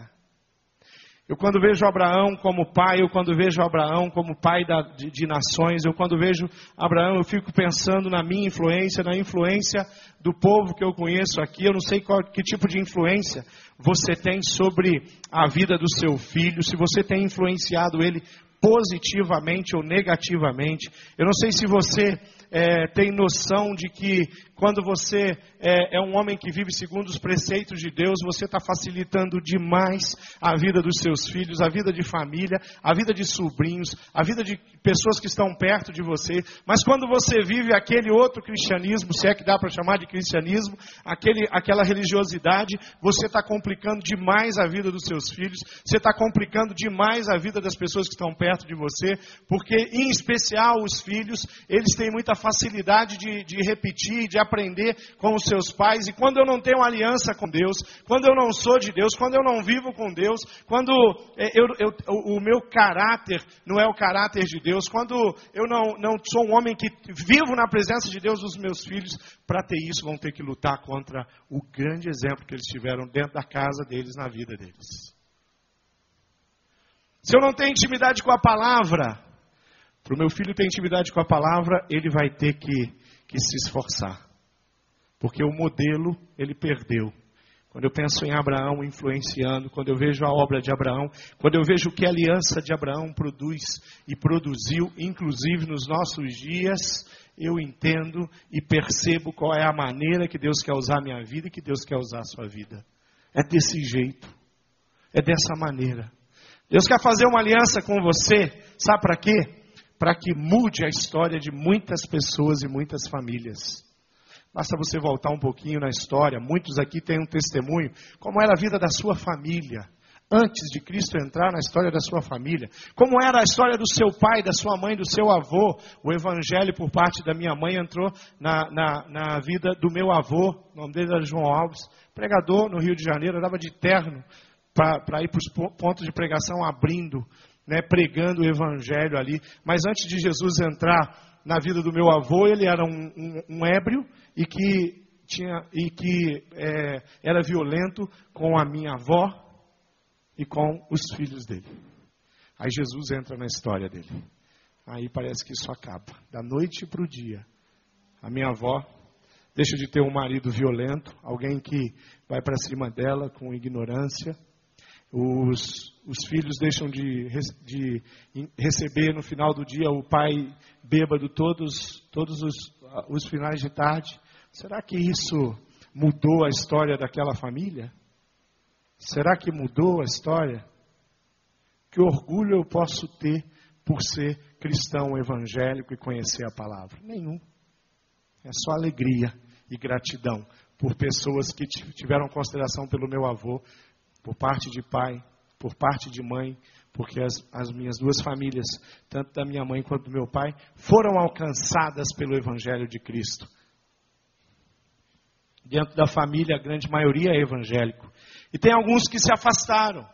Eu quando vejo Abraão como pai, eu quando vejo Abraão como pai da, de, de, nações, eu quando vejo Abraão, eu fico pensando na minha influência, na influência do povo que eu conheço aqui. Eu não sei qual, que tipo de influência você tem sobre a vida do seu filho, se você tem influenciado ele positivamente ou negativamente. Eu não sei se você é, tem noção de que quando você é, é, um homem que vive segundo os preceitos de Deus, você está facilitando demais a vida dos seus filhos, a vida de família, a vida de sobrinhos, a vida de pessoas que estão perto de você. Mas quando você vive aquele outro cristianismo, se é que dá para chamar de cristianismo, aquele, aquela religiosidade, você está complicando demais a vida dos seus filhos, você está complicando demais a vida das pessoas que estão perto de você, porque, em especial, os filhos, eles têm muita facilidade de, de repetir, de aprender com os seus pais, e quando eu não tenho aliança com Deus, quando eu não sou de Deus, quando eu não vivo com Deus, quando é, eu, eu, o meu caráter não é o caráter de Deus, quando eu não, não sou um homem que vivo na presença de Deus, os meus filhos, para ter isso, vão ter que lutar contra o grande exemplo que eles tiveram dentro da casa deles, na vida deles. Se eu não tenho intimidade com a palavra, para o meu filho ter intimidade com a palavra, ele vai ter que, que se esforçar. Porque o modelo ele perdeu. Quando eu penso em Abraão influenciando, quando eu vejo a obra de Abraão, quando eu vejo o que a aliança de Abraão produz e produziu, inclusive nos nossos dias, eu entendo e percebo qual é a maneira que Deus quer usar a minha vida e que Deus quer usar a sua vida. É desse jeito. É dessa maneira. Deus quer fazer uma aliança com você, sabe para quê? Para que mude a história de muitas pessoas e muitas famílias. Basta você voltar um pouquinho na história, muitos aqui têm um testemunho, como era a vida da sua família, antes de Cristo entrar na história da sua família, como era a história do seu pai, da sua mãe, do seu avô. O evangelho por parte da minha mãe entrou na, na, na vida do meu avô, o nome dele era João Alves, pregador no Rio de Janeiro, andava de terno, para ir para os pontos de pregação abrindo, né, pregando o evangelho ali. Mas antes de Jesus entrar na vida do meu avô, ele era um, um, um ébrio e que, tinha, e que é, era violento com a minha avó e com os filhos dele. Aí Jesus entra na história dele. Aí parece que isso acaba. Da noite para o dia. A minha avó deixa de ter um marido violento, alguém que vai para cima dela com ignorância os, os filhos deixam de, de, receber no final do dia o pai bêbado todos, todos os, os finais de tarde. Será que isso mudou a história daquela família? Será que mudou a história? Que orgulho eu posso ter por ser cristão evangélico e conhecer a palavra? Nenhum. É só alegria e gratidão por pessoas que tiveram consideração pelo meu avô, por parte de pai, por parte de mãe, porque as, as, minhas duas famílias, tanto da minha mãe quanto do meu pai, foram alcançadas pelo Evangelho de Cristo. Dentro da família, a grande maioria é evangélico. E tem alguns que se afastaram,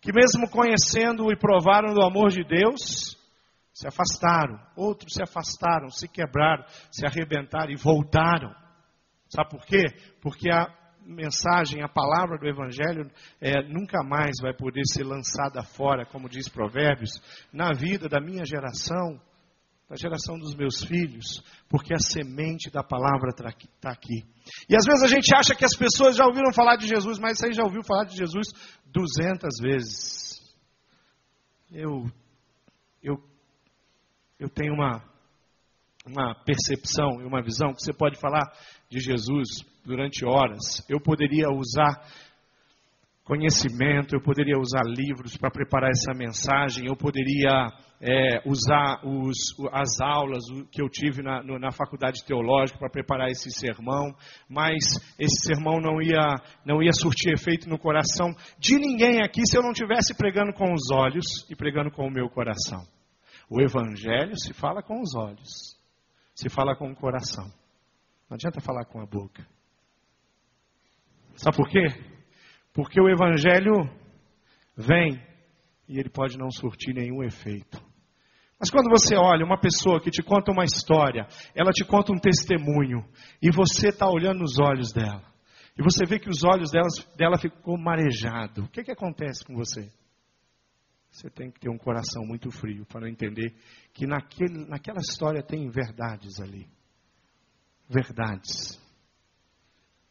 que mesmo conhecendo e provaram do amor de Deus, se afastaram. Outros se afastaram, se quebraram, se arrebentaram e voltaram. Sabe por quê? Porque a mensagem, a palavra do Evangelho, é, nunca mais vai poder ser lançada fora, como diz Provérbios, na vida da minha geração, da geração dos meus filhos, porque a semente da palavra está aqui. E às vezes a gente acha que as pessoas já ouviram falar de Jesus, mas você já ouviu falar de Jesus duzentas vezes. Eu, eu, eu tenho uma, uma percepção e uma visão que você pode falar de Jesus durante horas. Eu poderia usar conhecimento, eu poderia usar livros para preparar essa mensagem, eu poderia é, usar os, as aulas que eu tive na, na faculdade teológica para preparar esse sermão, mas esse sermão não ia, não ia surtir efeito no coração de ninguém aqui se eu não estivesse pregando com os olhos e pregando com o meu coração. O Evangelho se fala com os olhos, se fala com o coração. Não adianta falar com a boca. Sabe por quê? Porque o Evangelho vem e ele pode não surtir nenhum efeito. Mas quando você olha uma pessoa que te conta uma história, ela te conta um testemunho, e você está olhando nos olhos dela, e você vê que os olhos dela, dela ficou marejado, o que, que acontece com você? Você tem que ter um coração muito frio para entender que naquele, naquela história tem verdades ali. Verdades.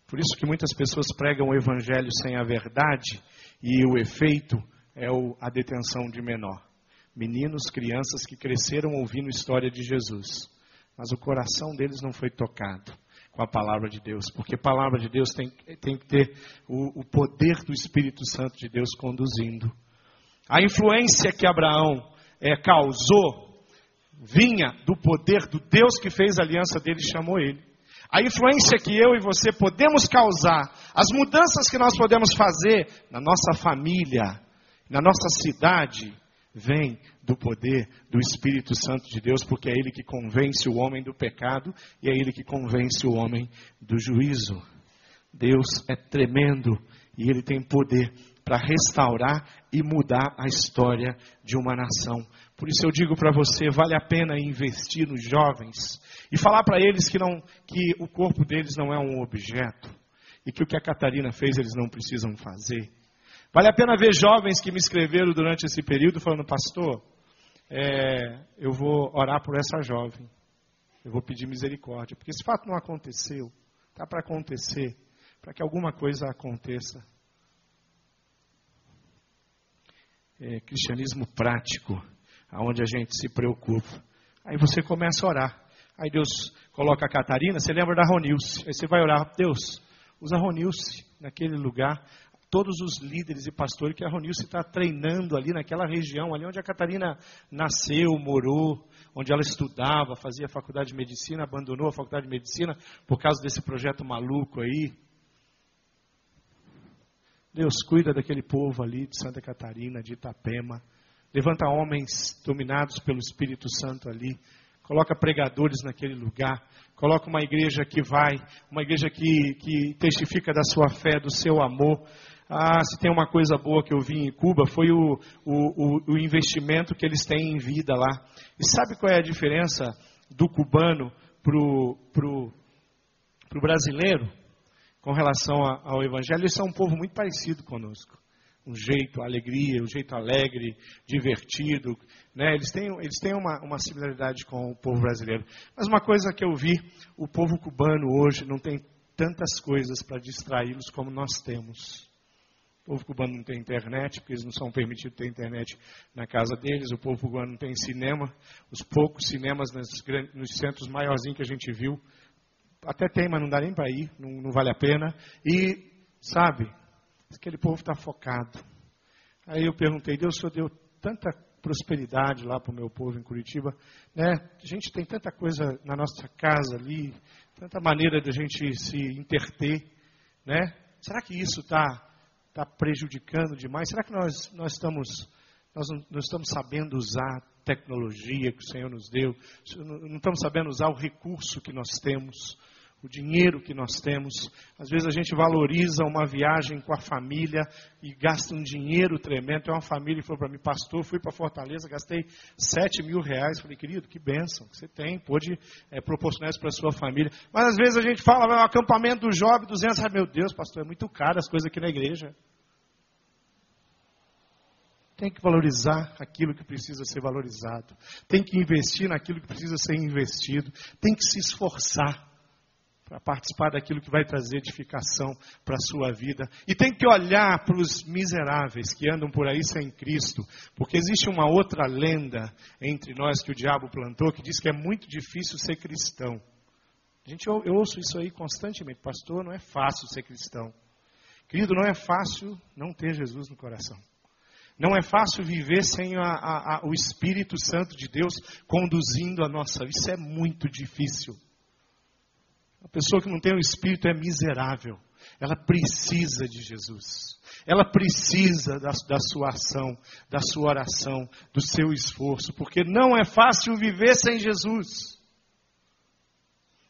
Por isso que muitas pessoas pregam o evangelho sem a verdade e o efeito é a detenção de menor. Meninos, crianças que cresceram ouvindo a história de Jesus, mas o coração deles não foi tocado com a palavra de Deus, porque a palavra de Deus tem, tem que ter o, o poder do Espírito Santo de Deus conduzindo. A influência que Abraão é, causou vinha do poder do Deus que fez a aliança dele e chamou ele a influência que eu e você podemos causar, as mudanças que nós podemos fazer na nossa família, na nossa cidade, vem do poder do Espírito Santo de Deus, porque é Ele que convence o homem do pecado e é Ele que convence o homem do juízo. Deus é tremendo e Ele tem poder para restaurar e mudar a história de uma nação. Por isso eu digo para você, vale a pena investir nos jovens e falar para eles que não que o corpo deles não é um objeto e que o que a Catarina fez eles não precisam fazer. Vale a pena ver jovens que me escreveram durante esse período falando, pastor, é, eu vou orar por essa jovem, eu vou pedir misericórdia, porque esse fato não aconteceu, está para acontecer, para que alguma coisa aconteça. É, cristianismo prático, aonde a gente se preocupa. Aí você começa a orar. Aí Deus coloca a Catarina, você lembra da Ronilce. Aí você vai orar, Deus, usa Ronilce naquele lugar. Todos os líderes e pastores que a Ronilce está treinando ali naquela região, ali onde a Catarina nasceu, morou, onde ela estudava, fazia faculdade de medicina, abandonou a faculdade de medicina por causa desse projeto maluco aí. Deus cuida daquele povo ali de Santa Catarina, de Itapema. Levanta homens dominados pelo Espírito Santo ali. Coloca pregadores naquele lugar. Coloca uma igreja que vai, uma igreja que, que testifica da sua fé, do seu amor. Ah, se tem uma coisa boa que eu vi em Cuba, foi o, o, o, investimento que eles têm em vida lá. E sabe qual é a diferença do cubano para o brasileiro com relação ao Evangelho? Eles são um povo muito parecido conosco um jeito, alegria, um jeito alegre, divertido. Né? Eles têm, eles têm uma, uma similaridade com o povo brasileiro. Mas uma coisa que eu vi, o povo cubano hoje não tem tantas coisas para distraí-los como nós temos. O povo cubano não tem internet, porque eles não são permitidos ter internet na casa deles. O povo cubano não tem cinema. Os poucos cinemas nos, nos centros maiorzinhos que a gente viu, até tem, mas não dá nem para ir, não, não vale a pena. E, sabe, Aquele povo está focado. Aí eu perguntei, Deus, o Senhor deu tanta prosperidade lá para o meu povo em Curitiba, né? A gente tem tanta coisa na nossa casa ali, tanta maneira de a gente se interter, né? Será que isso está tá prejudicando demais? Será que nós, nós estamos nós não, não, estamos sabendo usar a tecnologia que o Senhor nos deu, não estamos sabendo usar o recurso que nós temos o dinheiro que nós temos. Às vezes a gente valoriza uma viagem com a família e gasta um dinheiro tremendo. Tem uma família que falou para mim, pastor, fui para Fortaleza, gastei 7 mil reais. Falei, querido, que bênção que você tem, pode é, proporcionar isso para a sua família. Mas às vezes a gente fala, vai um acampamento do jovem, 200 reais. Meu Deus, pastor, é muito caro as coisas aqui na igreja. Tem que valorizar aquilo que precisa ser valorizado. Tem que investir naquilo que precisa ser investido. Tem que se esforçar para participar daquilo que vai trazer edificação para a sua vida. E tem que olhar para os miseráveis que andam por aí sem Cristo, porque existe uma outra lenda entre nós que o diabo plantou que diz que é muito difícil ser cristão. A gente, eu, eu ouço isso aí constantemente, pastor, não é fácil ser cristão. Querido, não é fácil não ter Jesus no coração. Não é fácil viver sem a, a, a, o Espírito Santo de Deus conduzindo a nossa vida. Isso é muito difícil. A pessoa que não tem o Espírito é miserável. Ela precisa de Jesus. Ela precisa da, da, sua ação, da sua oração, do seu esforço, porque não é fácil viver sem Jesus.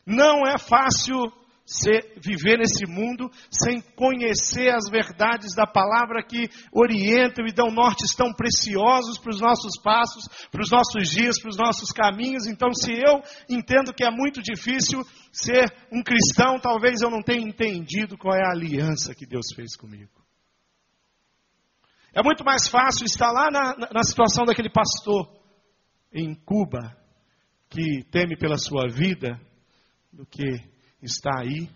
Não é fácil ser, viver nesse mundo sem conhecer as verdades da palavra que orientam e dão nortes tão preciosos para os nossos passos, para os nossos dias, para os nossos caminhos. Então, se eu entendo que é muito difícil ser um cristão, talvez eu não tenha entendido qual é a aliança que Deus fez comigo. É muito mais fácil estar lá na, na situação daquele pastor em Cuba, que teme pela sua vida, do que está aí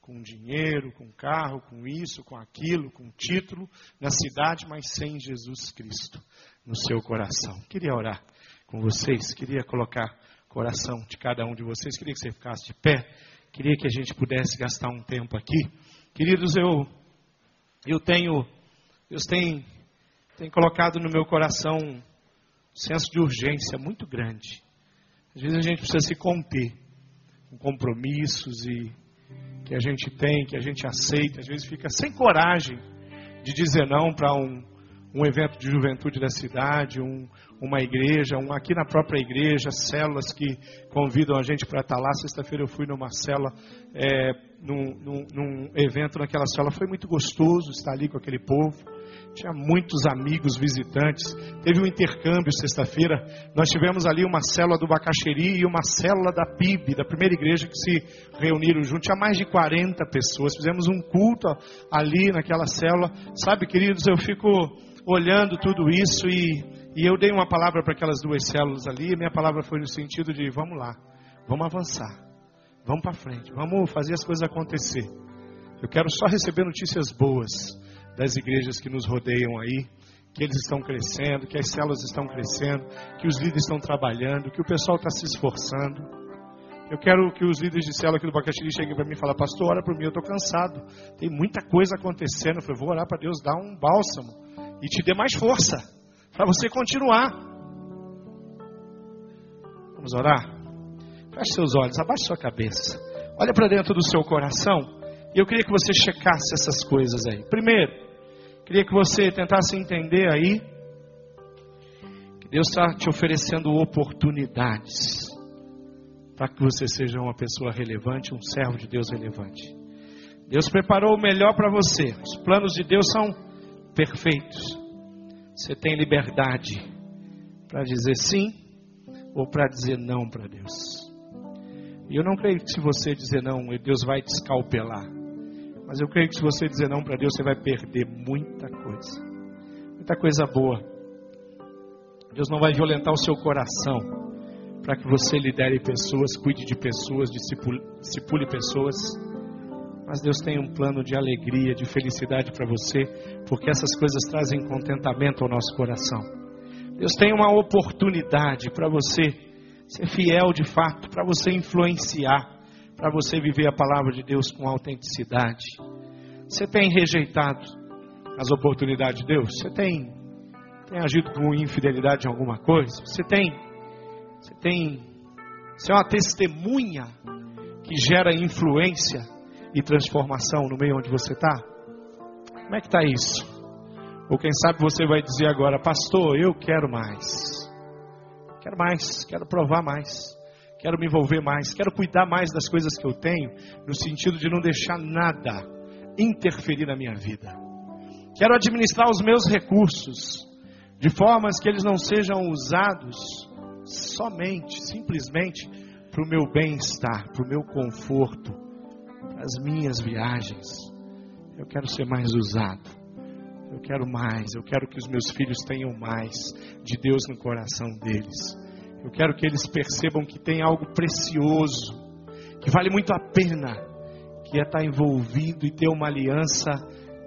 com dinheiro, com carro, com isso, com aquilo, com título na cidade, mas sem Jesus Cristo no seu coração. Queria orar com vocês, queria colocar coração de cada um de vocês, queria que você ficasse de pé, queria que a gente pudesse gastar um tempo aqui. Queridos, eu eu tenho Deus tem tem colocado no meu coração um senso de urgência muito grande. Às vezes a gente precisa se conter com compromissos e que a gente tem, que a gente aceita, às vezes fica sem coragem de dizer não para um, um evento de juventude da cidade, um, uma igreja, um, aqui na própria igreja, células que convidam a gente para estar lá. Sexta-feira eu fui numa célula, é, num, num, num evento naquela célula, foi muito gostoso estar ali com aquele povo tinha muitos amigos visitantes. Teve um intercâmbio sexta-feira. Nós tivemos ali uma célula do Bacaxeri e uma célula da PIB, da primeira igreja que se reuniram juntos. Tinha mais de 40 pessoas. Fizemos um culto ali naquela célula. Sabe, queridos, eu fico olhando tudo isso e, e eu dei uma palavra para aquelas duas células ali. Minha palavra foi no sentido de: vamos lá, vamos avançar, vamos para frente, vamos fazer as coisas acontecer. Eu quero só receber notícias boas das igrejas que nos rodeiam aí, que eles estão crescendo, que as células estão crescendo, que os líderes estão trabalhando, que o pessoal está se esforçando. Eu quero que os líderes de célula aqui do Bacaxiri cheguem para mim e falem, pastor, ora por mim, eu estou cansado. Tem muita coisa acontecendo. Eu falei, vou orar para Deus dar um bálsamo e te dê mais força para você continuar. Vamos orar? Feche seus olhos, abaixe sua cabeça. Olha para dentro do seu coração. E eu queria que você checasse essas coisas aí. Primeiro, Queria que você tentasse entender aí que Deus está te oferecendo oportunidades para que você seja uma pessoa relevante, um servo de Deus relevante. Deus preparou o melhor para você. Os planos de Deus são perfeitos. Você tem liberdade para dizer sim ou para dizer não para Deus. E eu não creio que se você dizer não, Deus vai te escalpelar. Mas eu creio que se você dizer não para Deus, você vai perder muita coisa. Muita coisa boa. Deus não vai violentar o seu coração para que você lidere pessoas, cuide de pessoas, discipule, pessoas. Mas Deus tem um plano de alegria, de felicidade para você, porque essas coisas trazem contentamento ao nosso coração. Deus tem uma oportunidade para você ser fiel de fato, para você influenciar para você viver a palavra de Deus com autenticidade. Você tem rejeitado as oportunidades de Deus? Você tem, tem agido com infidelidade em alguma coisa? Você tem, você tem, você é uma testemunha que gera influência e transformação no meio onde você está? Como é que está isso? Ou quem sabe você vai dizer agora, pastor, eu quero mais. Quero mais, quero provar mais quero me envolver mais, quero cuidar mais das coisas que eu tenho, no sentido de não deixar nada interferir na minha vida. Quero administrar os meus recursos de formas que eles não sejam usados somente, simplesmente para o meu bem-estar, para o meu conforto, para as minhas viagens. Eu quero ser mais usado. Eu quero mais, eu quero que os meus filhos tenham mais de Deus no coração deles. Eu quero que eles percebam que tem algo precioso, que vale muito a pena, que é estar envolvido e ter uma aliança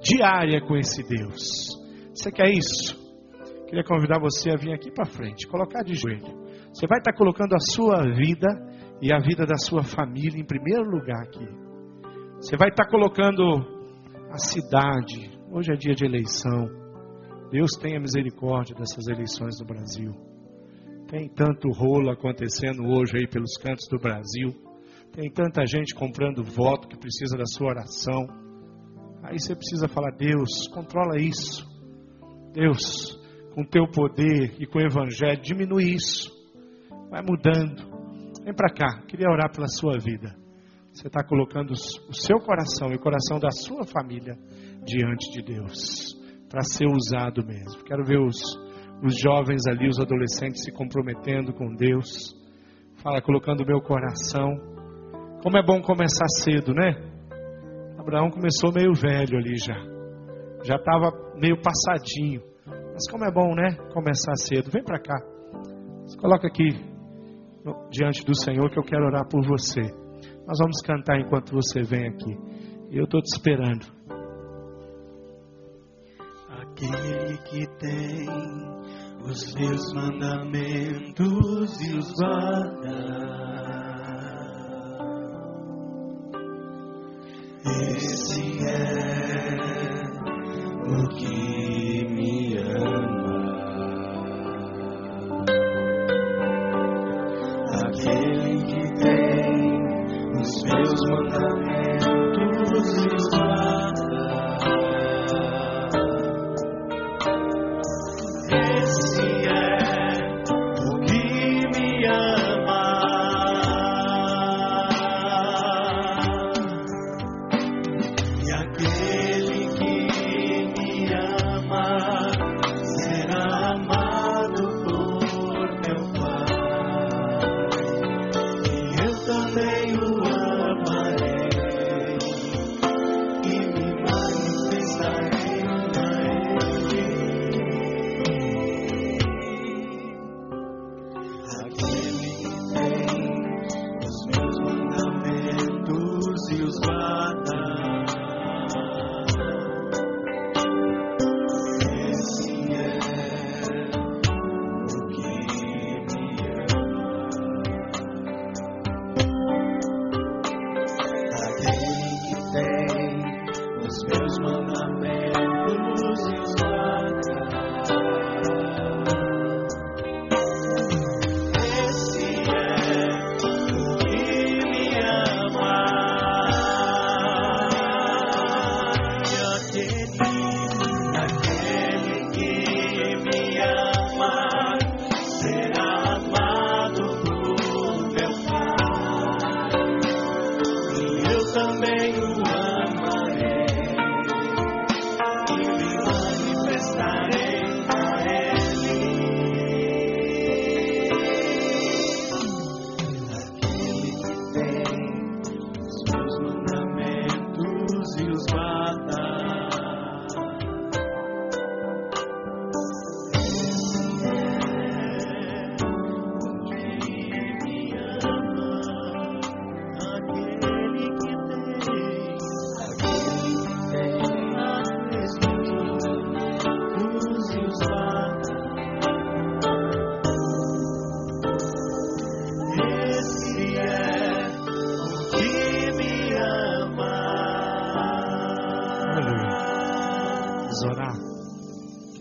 diária com esse Deus. Você quer isso? Queria convidar você a vir aqui para frente, colocar de joelho. Você vai estar colocando a sua vida e a vida da sua família em primeiro lugar aqui. Você vai estar colocando a cidade. Hoje é dia de eleição. Deus tenha misericórdia dessas eleições no Brasil. Tem tanto rolo acontecendo hoje aí pelos cantos do Brasil. Tem tanta gente comprando voto que precisa da sua oração. Aí você precisa falar: Deus, controla isso. Deus, com teu poder e com o evangelho, diminui isso. Vai mudando. Vem para cá, queria orar pela sua vida. Você está colocando o seu coração e o coração da sua família diante de Deus, para ser usado mesmo. Quero ver os os jovens ali, os adolescentes se comprometendo com Deus. Fala, colocando o meu coração. Como é bom começar cedo, né? Abraão começou meio velho ali já. Já estava meio passadinho. Mas como é bom, né? Começar cedo. Vem para cá. Se coloca aqui diante do Senhor que eu quero orar por você. Nós vamos cantar enquanto você vem aqui. E eu estou te esperando. Aquele que tem os meus mandamentos e os guarda. Esse é o que me ama. Aquele que tem os meus mandamentos e os guarda.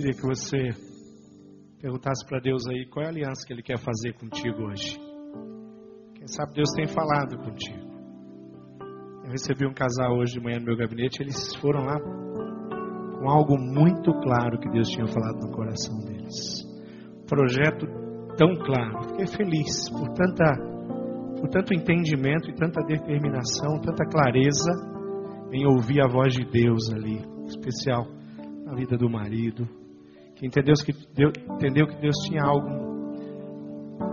Queria que você perguntasse para Deus aí qual é a aliança que Ele quer fazer contigo hoje. Quem sabe Deus tem falado contigo. Eu recebi um casal hoje de manhã no meu gabinete, eles foram lá com algo muito claro que Deus tinha falado no coração deles. Projeto tão claro. Fiquei feliz por tanta por tanto entendimento e tanta determinação, tanta clareza em ouvir a voz de Deus ali, especial na vida do marido, que entendeu que Deus, entendeu que Deus tinha algo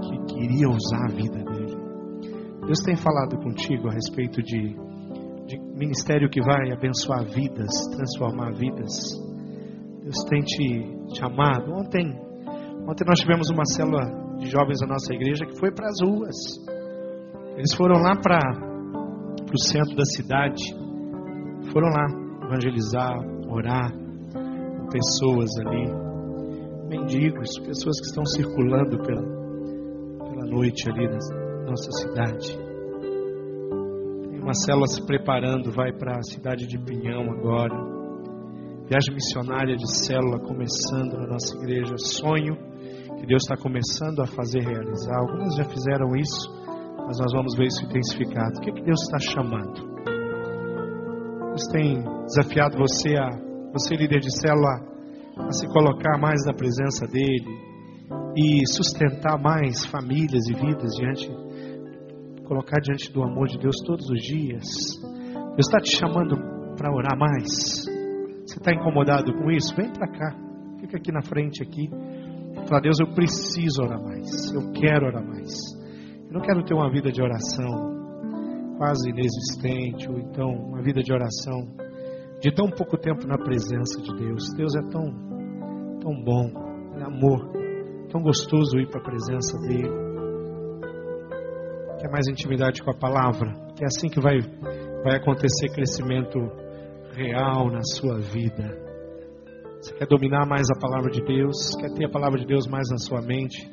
que queria usar a vida dele. Deus tem falado contigo a respeito de, de ministério que vai abençoar vidas, transformar vidas. Deus tem te chamado. Ontem, ontem nós tivemos uma célula de jovens da nossa igreja que foi para as ruas. Eles foram lá para o centro da cidade, foram lá evangelizar, orar pessoas ali, mendigos, pessoas que estão circulando pela, pela noite ali na nossa cidade. Tem uma célula se preparando, vai para a cidade de Pinhão agora. Viagem missionária de célula começando na nossa igreja. Sonho que Deus está começando a fazer realizar. Algumas já fizeram isso, mas nós vamos ver isso intensificado. O que, é que Deus está chamando? Deus tem desafiado você a, você líder de célula, a se colocar mais na presença dele e sustentar mais famílias e vidas diante, colocar diante do amor de Deus todos os dias. Deus está te chamando para orar mais. Você está incomodado com isso? Vem para cá. Fica aqui na frente aqui. Fala, Deus, eu preciso orar mais. Eu quero orar mais. Eu não quero ter uma vida de oração quase inexistente, ou então uma vida de oração de tão pouco tempo na presença de Deus. Deus é tão, tão bom, é amor, tão gostoso ir para a presença dele. Quer mais intimidade com a palavra? É assim que vai, vai acontecer crescimento real na sua vida. Você quer dominar mais a palavra de Deus? Quer ter a palavra de Deus mais na sua mente?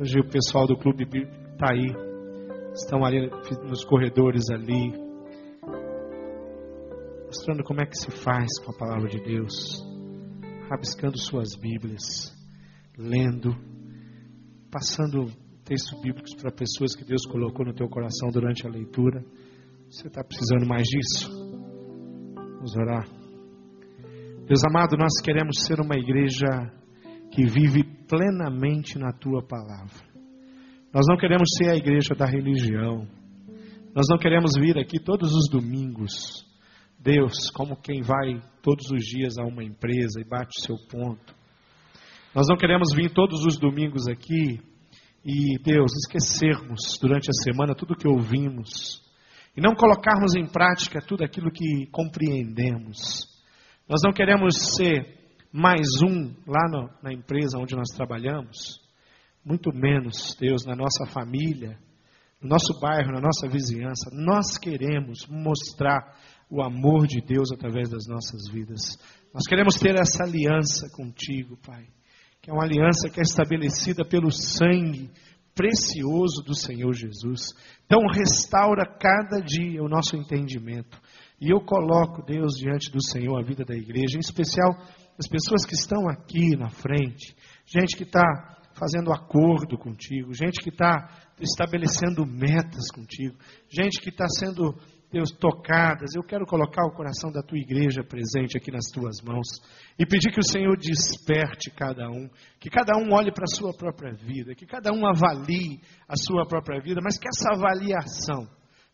Hoje o pessoal do clube está aí, estão ali nos corredores ali, mostrando como é que se faz com a palavra de Deus, rabiscando suas Bíblias, lendo, passando textos bíblicos para pessoas que Deus colocou no teu coração durante a leitura. Você está precisando mais disso? Vamos orar. Deus amado, nós queremos ser uma igreja que vive plenamente na tua palavra. Nós não queremos ser a igreja da religião. Nós não queremos vir aqui todos os domingos, Deus, como quem vai todos os dias a uma empresa e bate o seu ponto. Nós não queremos vir todos os domingos aqui e, Deus, esquecermos durante a semana tudo que ouvimos e não colocarmos em prática tudo aquilo que compreendemos. Nós não queremos ser mais um lá no, na empresa onde nós trabalhamos, muito menos, Deus, na nossa família, no nosso bairro, na nossa vizinhança. Nós queremos mostrar o amor de Deus através das nossas vidas. Nós queremos ter essa aliança contigo, Pai, que é uma aliança que é estabelecida pelo sangue precioso do Senhor Jesus. Então, restaura cada dia o nosso entendimento. E eu coloco, Deus, diante do Senhor a vida da igreja, em especial as pessoas que estão aqui na frente, gente que está fazendo acordo contigo, gente que está estabelecendo metas contigo, gente que está sendo, Deus, tocadas. Eu quero colocar o coração da tua igreja presente aqui nas tuas mãos e pedir que o Senhor desperte cada um, que cada um olhe para a sua própria vida, que cada um avalie a sua própria vida, mas que essa avaliação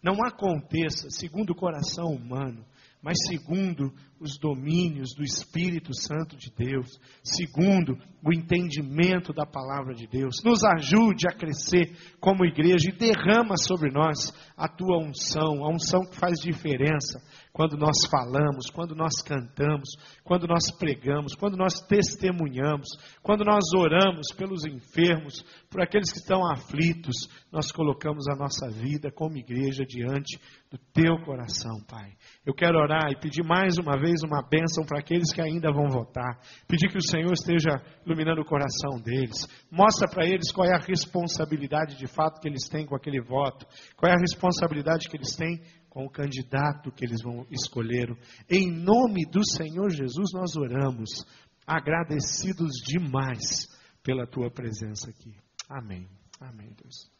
não aconteça segundo o coração humano, mas segundo os domínios do Espírito Santo de Deus, segundo o entendimento da palavra de Deus. Nos ajude a crescer como igreja e derrama sobre nós a tua unção, a unção que faz diferença quando nós falamos, quando nós cantamos, quando nós pregamos, quando nós testemunhamos, quando nós oramos pelos enfermos, por aqueles que estão aflitos, nós colocamos a nossa vida como igreja diante do teu coração, Pai. Eu quero orar e pedir mais uma vez uma bênção para aqueles que ainda vão votar. Pedir que o Senhor esteja iluminando o coração deles. Mostra para eles qual é a responsabilidade de fato que eles têm com aquele voto. Qual é a responsabilidade que eles têm com o candidato que eles vão escolher. Em nome do Senhor Jesus nós oramos. agradecidos demais pela tua presença aqui. Amém. Amém, Deus.